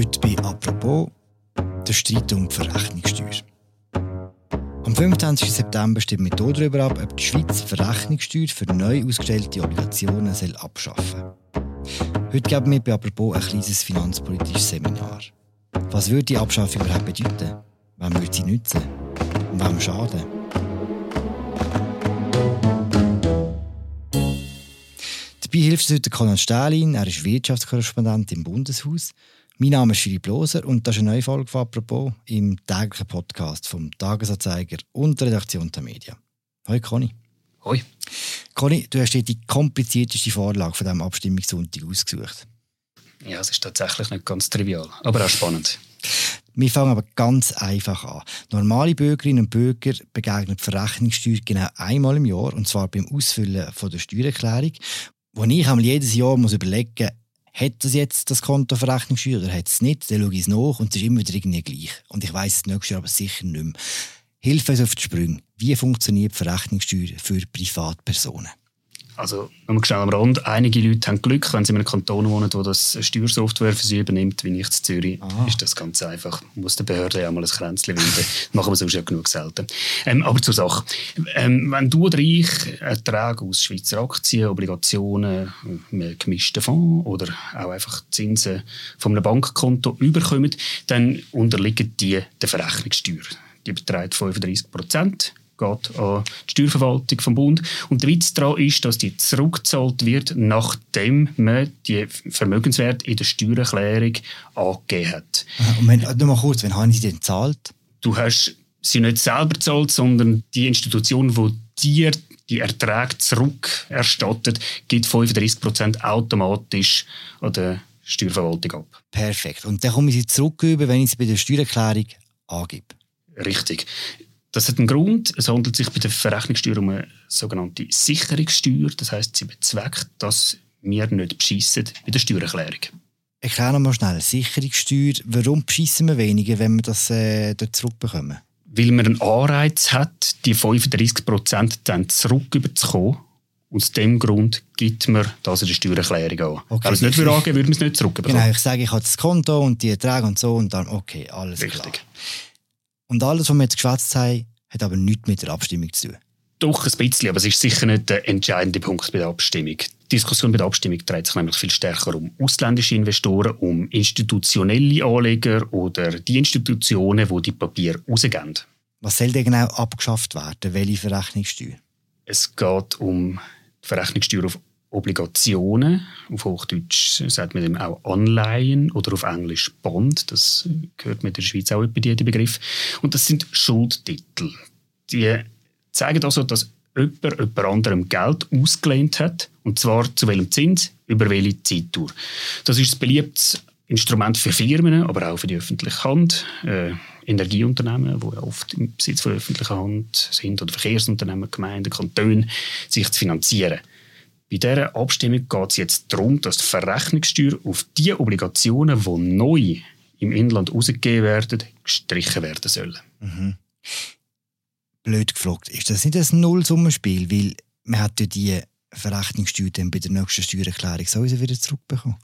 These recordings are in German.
Heute bei «Apropos» der Streit um die Verrechnungssteuer. Am 25. September wir hier darüber ab, ob die Schweiz Verrechnungssteuer für neu ausgestellte Obligationen soll abschaffen soll. Heute geben wir bei «Apropos» ein kleines finanzpolitisches Seminar. Was würde die Abschaffung überhaupt bedeuten? Wem würde sie nützen? Und wem schaden? Dabei hilft uns heute Conan Stählin. Er ist Wirtschaftskorrespondent im Bundeshaus. Mein Name ist Philipp Loser und das ist eine neue Folge von «Apropos» im täglichen Podcast vom Tagesanzeiger und der Redaktion der Medien. Hoi Conny. Hoi. Conny, du hast dir die komplizierteste Vorlage von diesem Abstimmungssonntag ausgesucht. Ja, es ist tatsächlich nicht ganz trivial, aber auch spannend. Wir fangen aber ganz einfach an. Normale Bürgerinnen und Bürger begegnen die Verrechnungssteuer genau einmal im Jahr, und zwar beim Ausfüllen von der Steuererklärung, wo ich einmal jedes Jahr muss überlegen muss, hat das jetzt das Konto Verrechnungssteuer oder hat es nicht? Dann schaue ich es nach und es ist immer wieder irgendwie gleich. Und ich weiss es nächstes Jahr aber sicher nicht mehr. Hilfe auf die Sprünge. Wie funktioniert die Verrechnungssteuer für Privatpersonen? Also, nur schnell am Rand. Einige Leute haben Glück, wenn sie in einem Kanton wohnen, wo das Steuersoftware für sie übernimmt, wie ich in Zürich, Aha. ist das ganz einfach. Man muss der Behörde ja mal ein Kränzchen winden. machen wir sonst ja genug selten. Ähm, aber zur Sache. Ähm, wenn du oder ich Erträge aus Schweizer Aktien, Obligationen, einem gemischten Fonds oder auch einfach Zinsen von einem Bankkonto überkommen, dann unterliegen die der Verrechnungssteuer. Die beträgt 35 Prozent geht an die Steuerverwaltung vom Bund. Und der Witz daran ist, dass die zurückgezahlt wird, nachdem man die Vermögenswert in der Steuererklärung angegeben hat. Und wenn, nur mal kurz, wenn haben Sie denn gezahlt? Du hast sie nicht selber gezahlt, sondern die Institution, die dir die Erträge zurückerstattet, gibt 35% automatisch an der Steuerverwaltung ab. Perfekt. Und dann komme ich sie zurück, wenn ich sie bei der Steuererklärung angebe. Richtig. Das hat einen Grund. Es handelt sich bei der Verrechnungssteuer um eine sogenannte Sicherungssteuer. Das heißt, sie bezweckt, dass wir nicht beschissen bei der Steuererklärung. Erklär mal schnell. Sicherungssteuer. Warum beschissen wir weniger, wenn wir das äh, dort zurückbekommen? Weil man einen Anreiz hat, die 35 Prozent dann zurückzubekommen. Aus dem Grund gibt man das in der Steuererklärung an. Okay, Wenn es nicht für angeben würde man es nicht zurückbekommen. Genau, ich sage, ich habe das Konto und die Erträge und so und dann, okay, alles Richtig. klar. Und alles, was wir jetzt geschwätzt haben, hat aber nichts mit der Abstimmung zu tun. Doch, ein bisschen, aber es ist sicher nicht der entscheidende Punkt bei der Abstimmung. Die Diskussion bei der Abstimmung dreht sich nämlich viel stärker um ausländische Investoren, um institutionelle Anleger oder die Institutionen, die die Papiere rausgeben. Was soll denn genau abgeschafft werden? Welche Verrechnungssteuer? Es geht um die Verrechnungssteuer auf Obligationen, auf Hochdeutsch sagt man dem auch Anleihen oder auf Englisch Bond, das gehört mit der Schweiz auch bei diesem Begriff. Und das sind Schuldtitel. Die zeigen also, dass jemand jemand anderem Geld ausgelehnt hat, und zwar zu welchem Zins, über welche Zeitdauer. Das ist ein beliebtes Instrument für Firmen, aber auch für die öffentliche Hand. Äh, Energieunternehmen, die oft im Besitz von öffentlicher Hand sind, oder Verkehrsunternehmen, Gemeinden, Kantone, sich zu finanzieren. Bei dieser Abstimmung geht es jetzt darum, dass die Verrechnungssteuer auf die Obligationen, die neu im Inland ausgegeben werden, gestrichen werden sollen. Mhm. Blöd gefragt, ist das nicht ein Nullsummenspiel? Weil man hat ja die Verrechnungssteuer dann bei der nächsten Steuererklärung sowieso wieder zurückbekommen.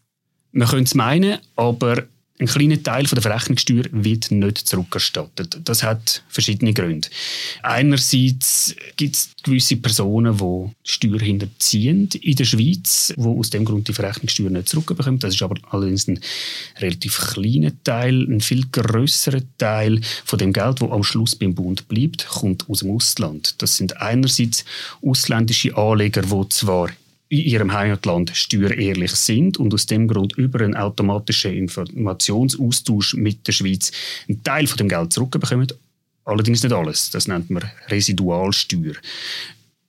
Man könnte es meinen, aber ein kleiner Teil der Verrechnungssteuer wird nicht zurückerstattet. Das hat verschiedene Gründe. Einerseits gibt es gewisse Personen, die Steuer hinterziehen in der Schweiz, die aus dem Grund die Verrechnungssteuer nicht zurückbekommen. Das ist aber allerdings ein relativ kleiner Teil. Ein viel größerer Teil von dem Geld, das am Schluss beim Bund bleibt, kommt aus dem Ausland. Das sind einerseits ausländische Anleger, die zwar in ihrem Heimatland steuerehrlich sind und aus dem Grund über einen automatischen Informationsaustausch mit der Schweiz einen Teil von dem Geld zurückbekommen. Allerdings nicht alles. Das nennt man Residualsteuer.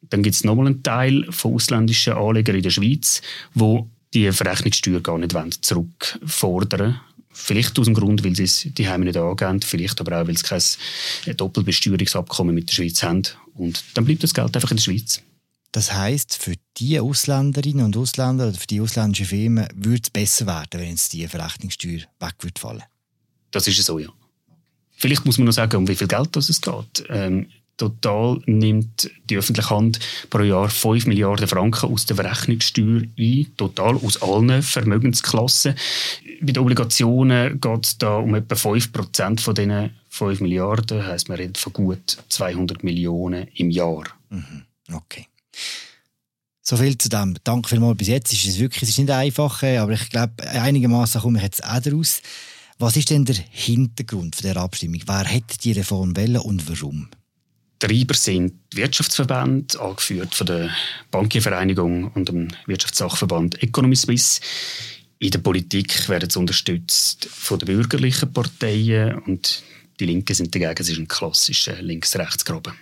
Dann gibt es nochmal einen Teil von ausländischen Anlegern in der Schweiz, wo die Verrechnungssteuer gar nicht zurückfordern Vielleicht aus dem Grund, weil sie es die Heime nicht angeben, vielleicht aber auch, weil sie kein Doppelbesteuerungsabkommen mit der Schweiz haben. Und dann bleibt das Geld einfach in der Schweiz. Das heißt, für die Ausländerinnen und Ausländer oder für die ausländischen Firmen würde es besser werden, wenn jetzt die Verrechnungssteuer weg würde fallen. Das ist so, ja. Vielleicht muss man noch sagen, um wie viel Geld es geht. Ähm, total nimmt die öffentliche Hand pro Jahr 5 Milliarden Franken aus der Verrechnungssteuer ein, total aus allen Vermögensklassen. bei den Obligationen geht es da um etwa 5% von diesen 5 Milliarden. Das heisst, man redet von gut 200 Millionen im Jahr. Mhm. Okay. So viel zu dem. Danke vielmals bis jetzt. Ist es wirklich es ist nicht einfach, äh, aber ich glaube, einigermaßen komme ich jetzt auch daraus. Was ist denn der Hintergrund der Abstimmung? Wer hätte die Reform wählen und warum? Treiber sind Wirtschaftsverbände, angeführt von der Bankiervereinigung und dem Wirtschaftssachverband Economy Suisse. In der Politik werden sie unterstützt von den bürgerlichen Parteien und die Linken sind dagegen. Es ist ein klassischer Links-Rechts-Graben.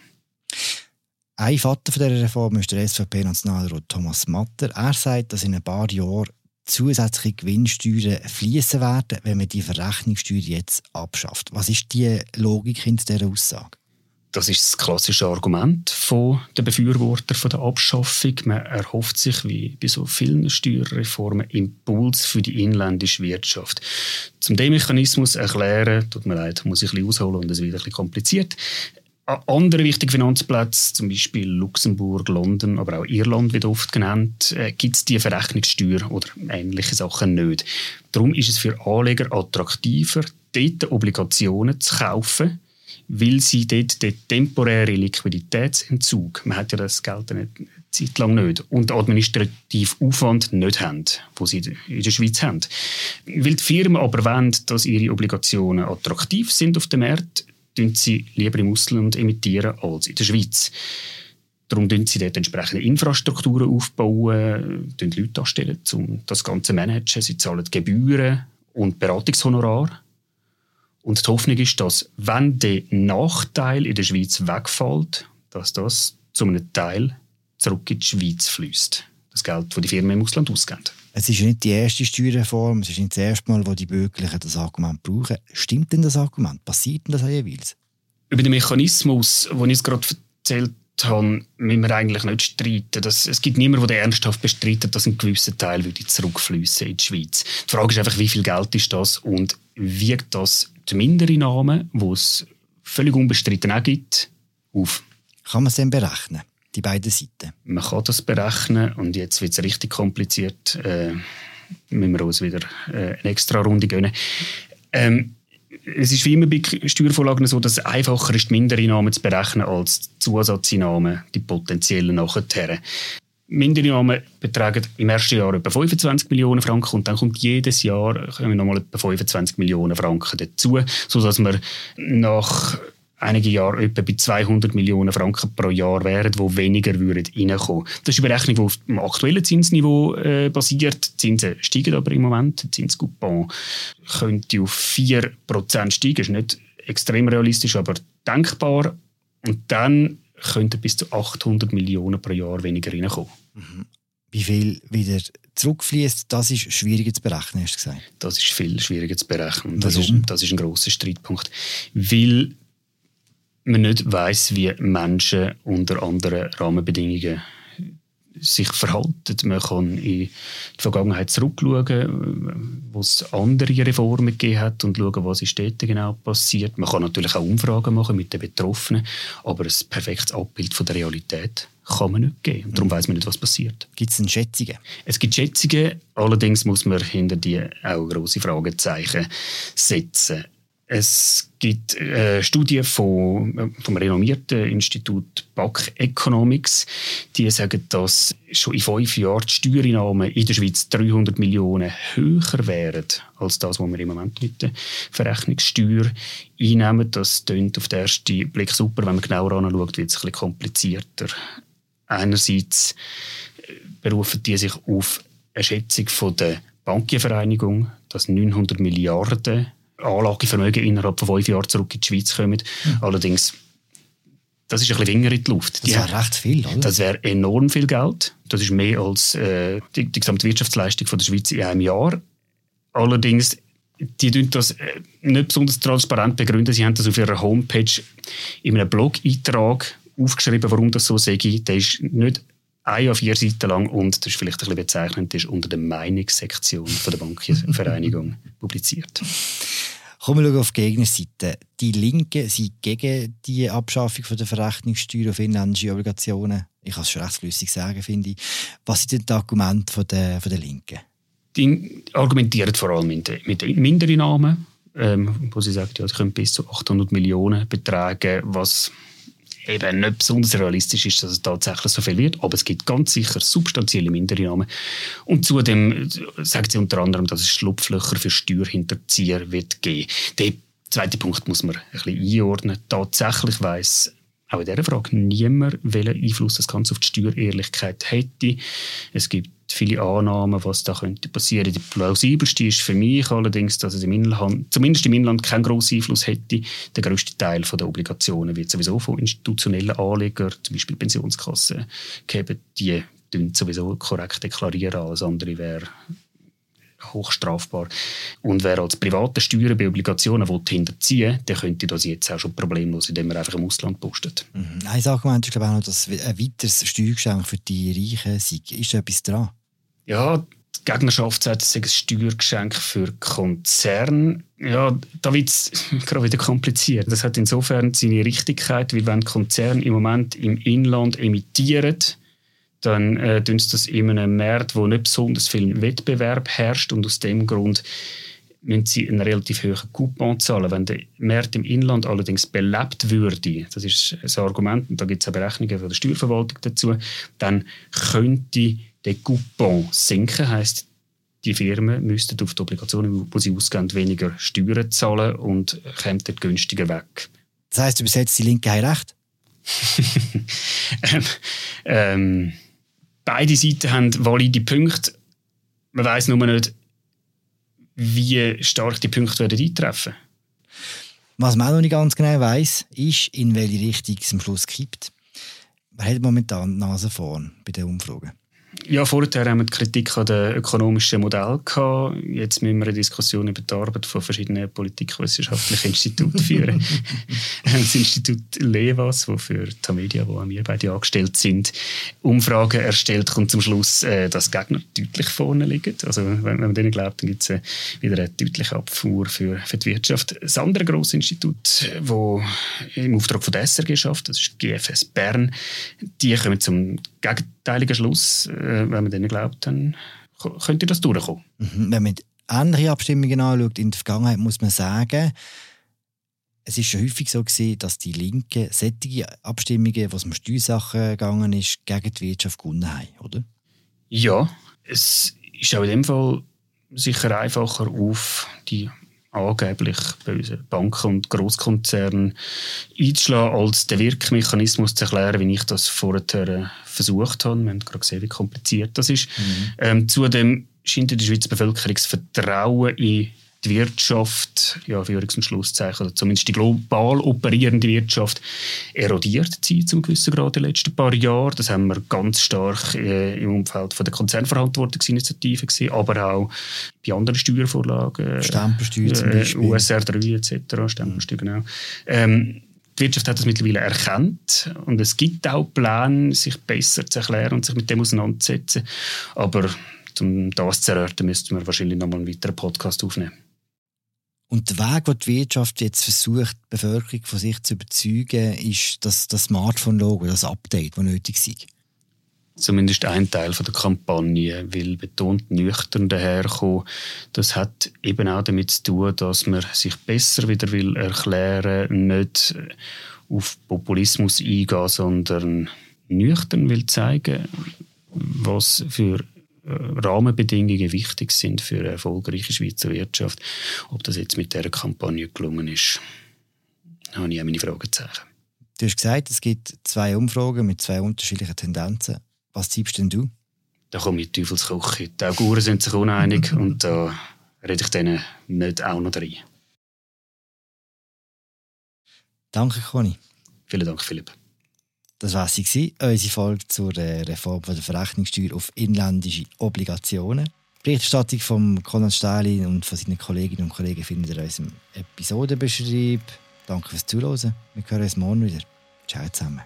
Ein Vater von dieser Reform ist der SVP-Nationalrat Thomas Matter. Er sagt, dass in ein paar Jahren zusätzliche Gewinnsteuern fließen werden, wenn man die Verrechnungssteuer jetzt abschafft. Was ist die Logik hinter dieser Aussage? Das ist das klassische Argument der Befürworter der Abschaffung. Man erhofft sich, wie bei so vielen Steuerreformen, Impuls für die inländische Wirtschaft. Zum dem Mechanismus erklären, tut mir leid, muss ich ein bisschen ausholen und es wird ein bisschen kompliziert. Andere wichtige Finanzplätze, zum Beispiel Luxemburg, London, aber auch Irland wird oft genannt, äh, gibt es die Verrechnungssteuer oder ähnliche Sachen nicht. Darum ist es für Anleger attraktiver, dort Obligationen zu kaufen, weil sie dort den temporären Liquiditätsentzug, man hat ja das Geld eine Zeit lang nicht, und administrativen Aufwand nicht haben, wo sie in der Schweiz haben. Weil die Firmen aber wollen, dass ihre Obligationen attraktiv sind auf dem Markt, emittieren sie lieber im Ausland emittieren als in der Schweiz. Darum bauen sie dort entsprechende Infrastrukturen aufbauen, Leute anstellen, um das Ganze zu managen. Sie zahlen Gebühren und Beratungshonorar. Und die Hoffnung ist, dass, wenn der Nachteil in der Schweiz wegfällt, dass das zu einem Teil zurück in die Schweiz fließt. Das Geld, das die Firmen im Ausland ausgeben. Es ist nicht die erste Steuerreform, es ist nicht das erste Mal, wo die Bürgerlichen das Argument brauchen. Stimmt denn das Argument? Passiert denn das jeweils? Über den Mechanismus, den ich gerade erzählt habe, müssen wir eigentlich nicht streiten. Das, es gibt niemanden, der ernsthaft bestreitet, dass ein gewisser Teil zurückfließen in die Schweiz. Die Frage ist einfach, wie viel Geld ist das und wiegt das die Mindereinnahmen, die es völlig unbestritten auch gibt, auf. Kann man es denn berechnen, die beiden Seiten? Man kann das berechnen und jetzt wird es richtig kompliziert. Äh, müssen wir uns wieder äh, eine extra Runde gönnen. Ähm, es ist wie immer bei Steuervorlagen so, dass es einfacher ist, die Mindereinnahmen zu berechnen als die Zusatzeinnahmen, die potenziellen nachher. Mindereinnahmen betragen im ersten Jahr etwa 25 Millionen Franken und dann kommt jedes Jahr kommen nochmal etwa 25 Millionen Franken dazu, sodass man nach einigen Jahren etwa bei 200 Millionen Franken pro Jahr wären, die weniger würden reinkommen. Das ist eine Berechnung, die auf dem aktuellen Zinsniveau äh, basiert. Die Zinsen steigen aber im Moment. Der Zinscoupon könnte auf 4% steigen. Das ist nicht extrem realistisch, aber denkbar. Und dann könnten bis zu 800 Millionen pro Jahr weniger reinkommen. Mhm. Wie viel wieder zurückfließt, das ist schwieriger zu berechnen, hast du gesagt? Das ist viel schwieriger zu berechnen. Das ist, das ist ein grosser Streitpunkt. Weil man nicht weiß, wie Menschen unter anderen Rahmenbedingungen sich verhalten. Man kann in die Vergangenheit zurückschauen, wo es andere Reformen gegeben hat und schauen, was ist dort genau passiert. Man kann natürlich auch Umfragen machen mit den Betroffenen, aber ein perfektes Abbild von der Realität kann man nicht geben. Und darum weiß man nicht, was passiert. Gibt es denn Schätzungen? Es gibt Schätzungen, allerdings muss man hinter die auch grosse Fragezeichen setzen. Es gibt eine Studie von, vom renommierten Institut BAC Economics, die sagen, dass schon in fünf Jahren die Steuereinnahmen in der Schweiz 300 Millionen höher wären als das, was wir im Moment mit der Verrechnungssteuer einnehmen. Das klingt auf den ersten Blick super. Wenn man genauer anschaut, wird es ein bisschen komplizierter. Einerseits berufen die sich auf eine Schätzung von der Bankiervereinigung, dass 900 Milliarden Anlagevermögen innerhalb von fünf Jahren zurück in die Schweiz kommen. Mhm. Allerdings, das ist ein bisschen Finger in die Luft. Das wäre recht viel, oder? Das wäre enorm viel Geld. Das ist mehr als äh, die, die gesamte Wirtschaftsleistung von der Schweiz in einem Jahr. Allerdings, die tun das äh, nicht besonders transparent begründen. Sie haben das auf ihrer Homepage in einem Blog-Eintrag aufgeschrieben, warum das so sei. Der ist nicht ein auf vier Seiten lang und das ist vielleicht ein bisschen bezeichnend, ist unter der Meinungssektion von der Bankvereinigung publiziert. Kommen wir auf die Gegnerseite. Die Linken sind gegen die Abschaffung von der Verrechnungssteuer auf inländische Obligationen. Ich kann es schon recht flüssig sagen, finde ich. Was sind denn die Argumente von der, von der Linken? die argumentieren vor allem mit, mit Mindereinnahmen, ähm, wo sie sagen, ja, sie können bis zu 800 Millionen betragen, was eben nicht besonders realistisch ist, dass es tatsächlich so viel wird, aber es gibt ganz sicher substanzielle Mindereinnahmen. Und zudem sagt sie unter anderem, dass es Schlupflöcher für Steuerhinterzieher wird geben. Der zweite Punkt muss man ein bisschen einordnen. Tatsächlich weiss auch in dieser Frage niemand, welchen Einfluss das Ganze auf die Steuerehrlichkeit hätte. Es gibt viele Annahmen, was da könnte passieren. Die plausibelste ist für mich allerdings, dass es im Inland, zumindest im Inland keinen grossen Einfluss hätte. Der größte Teil der Obligationen wird sowieso von institutionellen Anlegern, zum Beispiel Pensionskassen, geben. Die sowieso korrekt deklarieren. Alles andere wäre hochstrafbar. Und wer als private Steuern bei Obligationen hinterziehen will, der könnte das jetzt auch schon problemlos, indem er einfach im Ausland postet. Mhm. Ein Argument ist glaube ich auch noch, dass ein weiteres Steuergeschenk für die Reichen sei. Ist da etwas dran? Ja, die Gegnerschaft sagt, es sei ein Steuergeschenk für Konzerne. Ja, da wird es gerade wieder kompliziert. Das hat insofern seine Richtigkeit, weil wenn Konzerne im Moment im Inland emittieren, dann äh, sie das in einem Markt, wo nicht besonders viel Wettbewerb herrscht und aus dem Grund müssen sie einen relativ hohen Coupon zahlen. Wenn der Markt im Inland allerdings belebt würde, das ist ein Argument, und da gibt es auch Berechnungen von der Steuerverwaltung dazu, dann könnte der Coupon sinken, heißt die Firmen müssten auf die Obligationen, die sie ausgeben, weniger Steuern zahlen und kämen dort günstiger weg. Das heißt, übersetzt die Linke haben recht? ähm, ähm, beide Seiten haben valide Punkte. Man weiß nur nicht, wie stark die Punkte werden eintreffen Was man auch noch nicht ganz genau weiß, ist, in welche Richtung es am Schluss kippt. Man hat momentan die Nase vorn bei den Umfragen. Ja, vorher haben wir die Kritik an den ökonomischen Modell gehabt. Jetzt müssen wir eine Diskussion über die Arbeit von verschiedenen politikwissenschaftlichen Instituten führen. das Institut Levas, das für Tamedia, wo wir beide angestellt sind, Umfragen erstellt, kommt zum Schluss, äh, dass Gegner deutlich vorne liegen. Also wenn man denen glaubt, dann gibt es äh, wieder eine deutliche Abfuhr für, für die Wirtschaft. Das andere grosse Institut, das im Auftrag von der SRG schafft, das ist GFS Bern, die kommen zum gegenteiligen Schluss, äh, wenn man denen glaubt, dann könnte das durchkommen. Mhm. Wenn man andere Abstimmungen anschaut in der Vergangenheit, muss man sagen, es ist schon häufig so gewesen, dass die Linken sättige Abstimmungen, was um Steuersachen gegangen ist, gegen die Wirtschaft gewonnen haben, oder? Ja, es ist auch in dem Fall sicher einfacher auf die angeblich bösen Banken und Großkonzerne einzuschlagen, als den Wirkmechanismus zu erklären, wie ich das vorher äh, versucht habe. Wir haben gerade gesehen, wie kompliziert das ist. Mhm. Ähm, zudem scheint die Schweizer Bevölkerung das Vertrauen in die Wirtschaft, ja, Führungs- und Schlusszeichen, oder zumindest die global operierende Wirtschaft, erodiert zu zum gewissen Grad in den letzten paar Jahren. Das haben wir ganz stark äh, im Umfeld von der Konzernverantwortungsinitiative gesehen, aber auch bei anderen Steuervorlagen. Stempelsteuer zum äh, Beispiel. USR 3 etc., Stempelsteuer, genau. Ähm, die Wirtschaft hat das mittlerweile erkannt und es gibt auch Pläne, sich besser zu erklären und sich mit dem auseinanderzusetzen. Aber um das zu erörtern, müssten wir wahrscheinlich nochmal einen weiteren Podcast aufnehmen. Und der Weg, den die Wirtschaft jetzt versucht, die Bevölkerung von sich zu überzeugen, ist das, das Smartphone-Logo, das Update, das nötig ist. Zumindest ein Teil der Kampagne will betont nüchtern daherkommen. Das hat eben auch damit zu tun, dass man sich besser wieder will erklären, nicht auf Populismus eingehen, sondern nüchtern will zeigen, was für Rahmenbedingungen wichtig sind für eine erfolgreiche Schweizer Wirtschaft. Ob das jetzt mit dieser Kampagne gelungen ist, habe ich auch meine Fragezeichen. Du hast gesagt, es gibt zwei Umfragen mit zwei unterschiedlichen Tendenzen. Was tippst denn du? Da komme ich Teufelsküche. Die Auguren sind sich uneinig und da rede ich denen nicht auch noch rein. Danke, Conny. Vielen Dank, Philipp. Das war sie, unsere Folge zur äh, Reform der Verrechnungssteuer auf inländische Obligationen. Berichterstattung von Konrad Stalin und von seinen Kolleginnen und Kollegen findet ihr in unserem Episodenbeschrieb. Danke fürs Zuhören. Wir hören uns morgen wieder. Ciao zusammen.